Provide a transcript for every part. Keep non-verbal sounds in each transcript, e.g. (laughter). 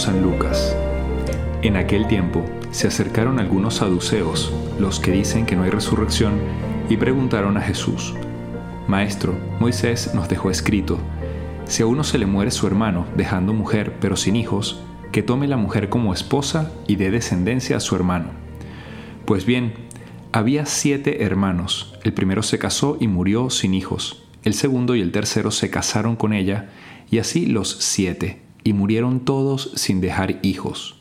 San Lucas. En aquel tiempo se acercaron algunos saduceos, los que dicen que no hay resurrección, y preguntaron a Jesús, Maestro, Moisés nos dejó escrito, si a uno se le muere su hermano, dejando mujer pero sin hijos, que tome la mujer como esposa y dé descendencia a su hermano. Pues bien, había siete hermanos, el primero se casó y murió sin hijos, el segundo y el tercero se casaron con ella, y así los siete y murieron todos sin dejar hijos.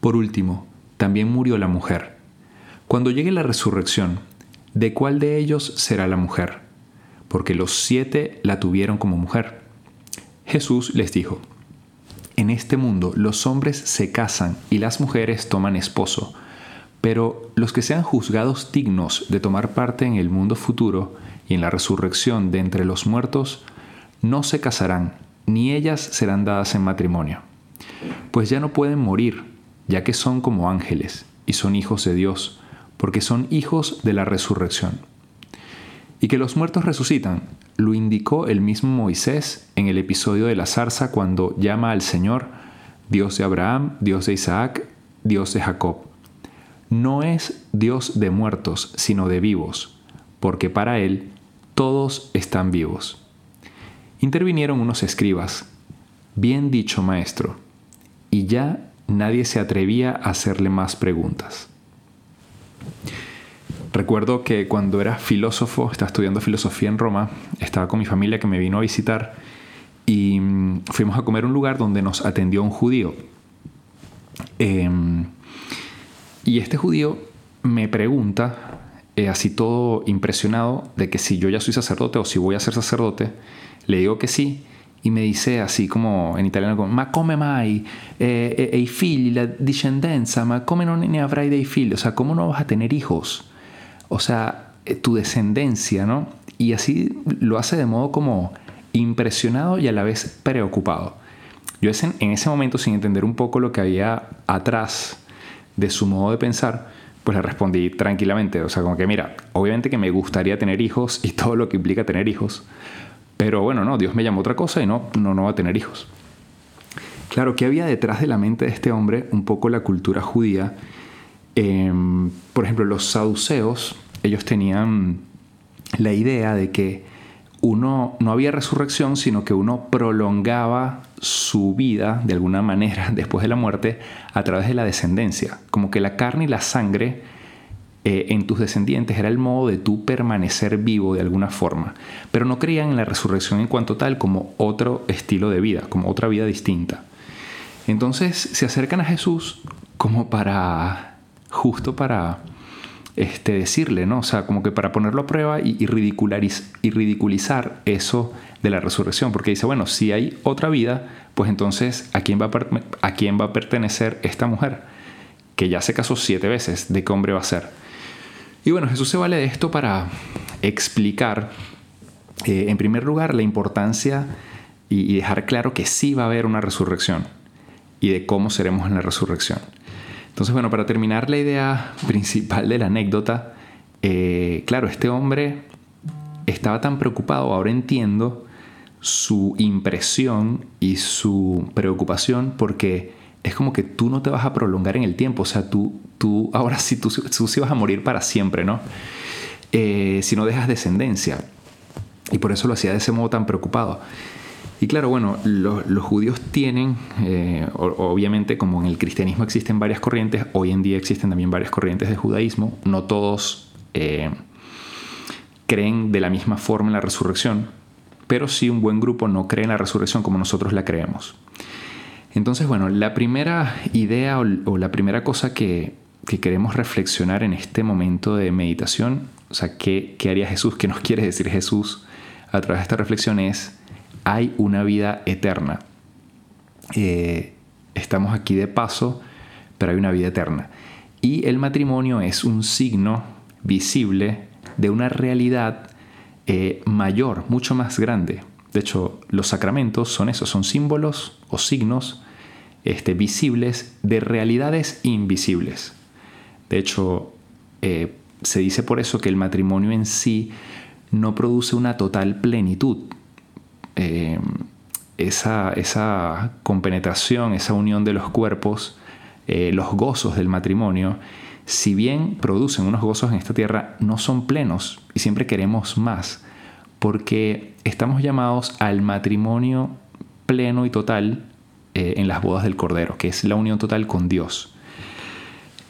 Por último, también murió la mujer. Cuando llegue la resurrección, ¿de cuál de ellos será la mujer? Porque los siete la tuvieron como mujer. Jesús les dijo, En este mundo los hombres se casan y las mujeres toman esposo, pero los que sean juzgados dignos de tomar parte en el mundo futuro y en la resurrección de entre los muertos, no se casarán ni ellas serán dadas en matrimonio, pues ya no pueden morir, ya que son como ángeles y son hijos de Dios, porque son hijos de la resurrección. Y que los muertos resucitan, lo indicó el mismo Moisés en el episodio de la zarza cuando llama al Señor Dios de Abraham, Dios de Isaac, Dios de Jacob. No es Dios de muertos, sino de vivos, porque para Él todos están vivos. Intervinieron unos escribas. Bien dicho, maestro. Y ya nadie se atrevía a hacerle más preguntas. Recuerdo que cuando era filósofo, estaba estudiando filosofía en Roma, estaba con mi familia que me vino a visitar y mm, fuimos a comer a un lugar donde nos atendió un judío. Em, y este judío me pregunta, eh, así todo impresionado, de que si yo ya soy sacerdote o si voy a ser sacerdote, le digo que sí y me dice así como en italiano, ma come mai eh, eh, i figli, la discendenza, ma come non ne avrai dei figli? O sea, ¿cómo no vas a tener hijos? O sea, eh, tu descendencia, ¿no? Y así lo hace de modo como impresionado y a la vez preocupado. Yo en ese momento, sin entender un poco lo que había atrás de su modo de pensar, pues le respondí tranquilamente, o sea, como que mira, obviamente que me gustaría tener hijos y todo lo que implica tener hijos, pero bueno, no, Dios me llamó otra cosa y no, no, no va a tener hijos. Claro, ¿qué había detrás de la mente de este hombre? Un poco la cultura judía. Em, por ejemplo, los saduceos, ellos tenían la idea de que uno no había resurrección, sino que uno prolongaba su vida de alguna manera (laughs) después de la muerte a través de la descendencia. Como que la carne y la sangre eh, en tus descendientes era el modo de tú permanecer vivo de alguna forma, pero no creían en la resurrección en cuanto tal como otro estilo de vida, como otra vida distinta. Entonces se acercan a Jesús como para, justo para este, decirle, ¿no? O sea, como que para ponerlo a prueba y, ridiculizar eso de la resurrección, porque dice, bueno, si hay otra vida, pues entonces, ¿a quién va a, a, quién va a pertenecer esta mujer? Que ya se casó siete veces, ¿de qué hombre va a ser? Y bueno, Jesús se vale de esto para explicar, eh, en primer lugar, la importancia y, dejar claro que sí va a haber una resurrección y de cómo seremos en la resurrección. Entonces, bueno, para terminar la idea (laughs) principal de la anécdota, eh, claro, este hombre estaba tan preocupado, ahora entiendo su impresión y su preocupación porque es como que tú no te vas a prolongar en el tiempo, o sea, tú, tú ahora sí, tú, tú sí vas a morir para siempre, ¿no? Eh, si no dejas descendencia. Y por eso lo hacía de ese modo tan preocupado. Y claro, bueno, los, judíos tienen, eh, obviamente como en el cristianismo existen varias corrientes, hoy en día existen también varias corrientes de judaísmo, no todos eh, creen de la misma forma en la resurrección, pero sí un buen grupo no cree en la resurrección como nosotros la creemos. Entonces, bueno, la primera idea o, la primera cosa que, queremos reflexionar en este momento de meditación, o sea, ¿qué, haría Jesús? ¿Qué nos quiere decir Jesús a través de esta reflexión? Es, hay una vida eterna. Eh, estamos aquí de paso, pero hay una vida eterna. Y el matrimonio es un signo visible de una realidad eh, mayor, mucho más grande. De hecho, los sacramentos son eso, son símbolos o signos este, visibles de realidades invisibles. De hecho, eh, se dice por eso que el matrimonio en sí no produce una total plenitud. Eh, esa, esa compenetración, esa unión de los cuerpos, eh, los gozos del matrimonio, si bien producen unos gozos en esta tierra, no son plenos y siempre queremos más, porque estamos llamados al matrimonio pleno y total en las bodas del Cordero, que es la unión total con Dios.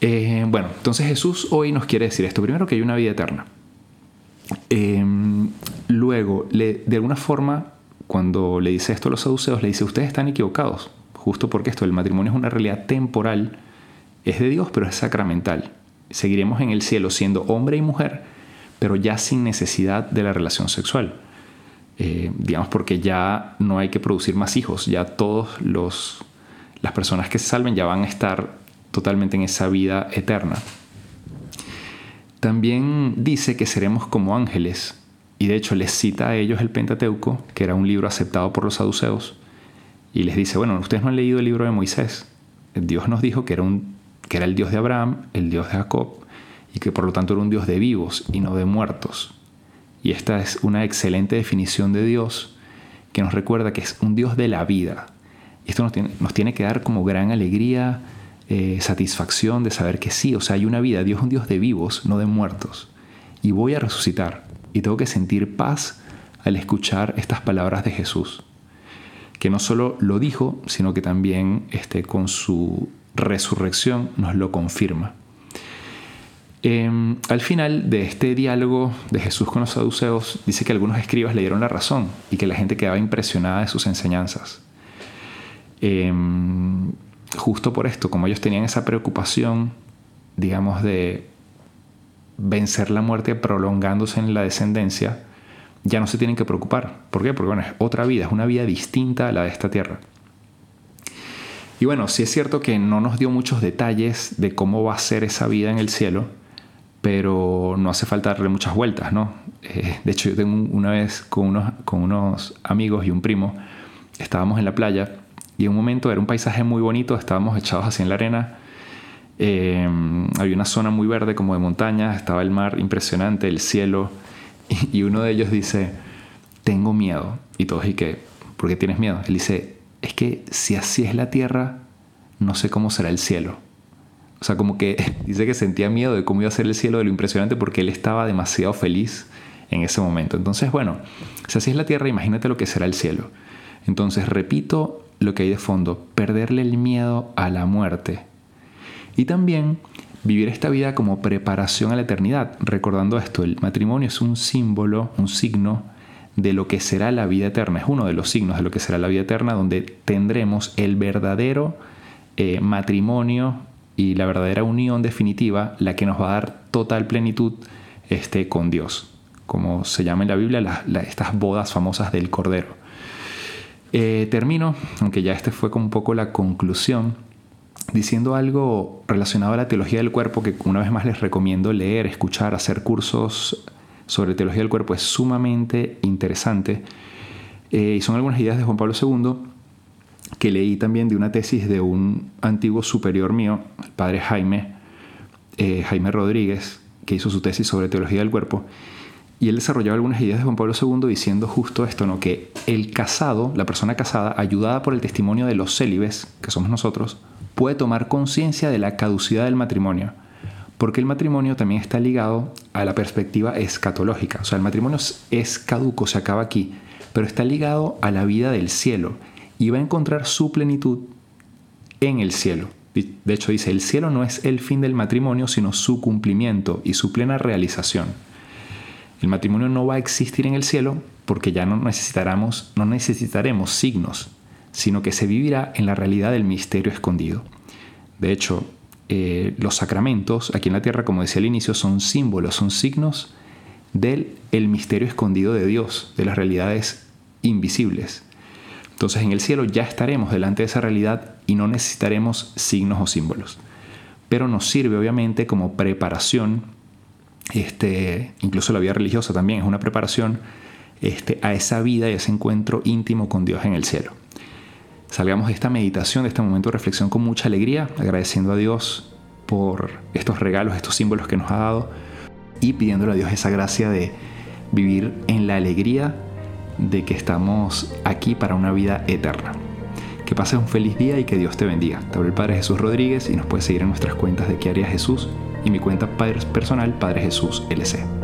Eh, bueno, entonces Jesús hoy nos quiere decir esto. Primero que hay una vida eterna. luego, de alguna forma, cuando le dice esto a los saduceos, le dice, ustedes están equivocados, justo porque esto, el matrimonio es una realidad temporal, es de Dios, pero es sacramental. Seguiremos en el cielo siendo hombre y mujer, pero ya sin necesidad de la relación sexual. Eh, digamos porque ya no hay que producir más hijos, ya todos los las personas que se salven ya van a estar totalmente en esa vida eterna. También dice que seremos como ángeles, y de hecho les cita a ellos el Pentateuco, que era un libro aceptado por los saduceos, y les dice, bueno, ustedes no han leído el libro de Moisés. Dios nos dijo que era, un, que era el Dios de Abraham, el Dios de Jacob, y que por lo tanto era un Dios de vivos y no de muertos. Y esta es una excelente definición de Dios que nos recuerda que es un Dios de la vida. Esto nos tiene, nos tiene que dar como gran alegría, eh, satisfacción de saber que sí, o sea, hay una vida. Dios es un Dios de vivos, no de muertos. Y voy a resucitar y tengo que sentir paz al escuchar estas palabras de Jesús, que no solo lo dijo, sino que también este, con su resurrección nos lo confirma. Em, al final de este diálogo de Jesús con los saduceos, dice que algunos escribas le dieron la razón y que la gente quedaba impresionada de sus enseñanzas. Em, justo por esto, como ellos tenían esa preocupación, digamos, de vencer la muerte prolongándose en la descendencia, ya no se tienen que preocupar. ¿Por qué? Porque es otra vida, es una vida distinta a la de esta tierra. Y bueno, sí es cierto que no nos dio muchos detalles de cómo va a ser esa vida en el cielo, pero no hace falta darle muchas vueltas, ¿no? Eh, de hecho, yo tengo una vez con unos amigos y un primo, estábamos en la playa y en un momento era un paisaje muy bonito, estábamos echados así en la arena eh, había una zona muy verde como de montañas, estaba el mar impresionante, el cielo, (laughs) y, uno de ellos dice, tengo miedo. Y todos, ¿y qué? ¿Por qué tienes miedo? Él dice, es que si así es la tierra, no sé cómo será el cielo. O sea, como que (laughs) dice que sentía miedo de cómo iba a ser el cielo, de lo impresionante, porque él estaba demasiado feliz en ese momento. Entonces, bueno, si así es la tierra, imagínate lo que será el cielo. Entonces, repito lo que hay de fondo, perderle el miedo a la muerte. Y también vivir esta vida como preparación a la eternidad, recordando esto, el matrimonio es un símbolo, un signo de lo que será la vida eterna, es uno de los signos de lo que será la vida eterna, donde tendremos el verdadero eh, matrimonio y la verdadera unión definitiva, la que nos va a dar total plenitud este, con Dios, como se llama en la Biblia estas bodas famosas del Cordero. Eh, termino, aunque ya este fue como un poco la conclusión, diciendo algo relacionado a la teología del cuerpo que una vez más les recomiendo leer, escuchar, hacer cursos sobre teología del cuerpo es sumamente interesante. Eh, y son algunas ideas de Juan Pablo II que leí también de una tesis de un antiguo superior mío, el padre Jaime, eh, Jaime Rodríguez, que hizo su tesis sobre teología del cuerpo. Y él desarrollaba algunas ideas de Juan Pablo II diciendo justo esto, ¿no? que el casado, la persona casada, ayudada por el testimonio de los célibes, que somos nosotros, puede tomar conciencia de la caducidad del matrimonio, porque el matrimonio también está ligado a la perspectiva escatológica. O sea, el matrimonio es caduco, se acaba aquí, pero está ligado a la vida del cielo y va a encontrar su plenitud en el cielo. De hecho, dice, el cielo no es el fin del matrimonio, sino su cumplimiento y su plena realización. El matrimonio no va a existir en el cielo porque ya no necesitaremos, no necesitaremos signos, sino que se vivirá en la realidad del misterio escondido. De hecho, eh, los sacramentos aquí en la tierra, como decía al inicio, son símbolos, son signos del el misterio escondido de Dios, de las realidades invisibles. Entonces en el cielo ya estaremos delante de esa realidad y no necesitaremos signos o símbolos. Pero nos sirve obviamente como preparación, este, incluso la vida religiosa también es una preparación este, a esa vida y ese encuentro íntimo con Dios en el cielo salgamos de esta meditación, de este momento de reflexión con mucha alegría, agradeciendo a Dios por estos regalos, estos símbolos que nos ha dado y pidiéndole a Dios esa gracia de vivir en la alegría de que estamos aquí para una vida eterna. Que pases un feliz día y que Dios te bendiga. Te hablo el Padre Jesús Rodríguez y nos puedes seguir en nuestras cuentas de qué haría Jesús y mi cuenta personal Padre Jesús LC.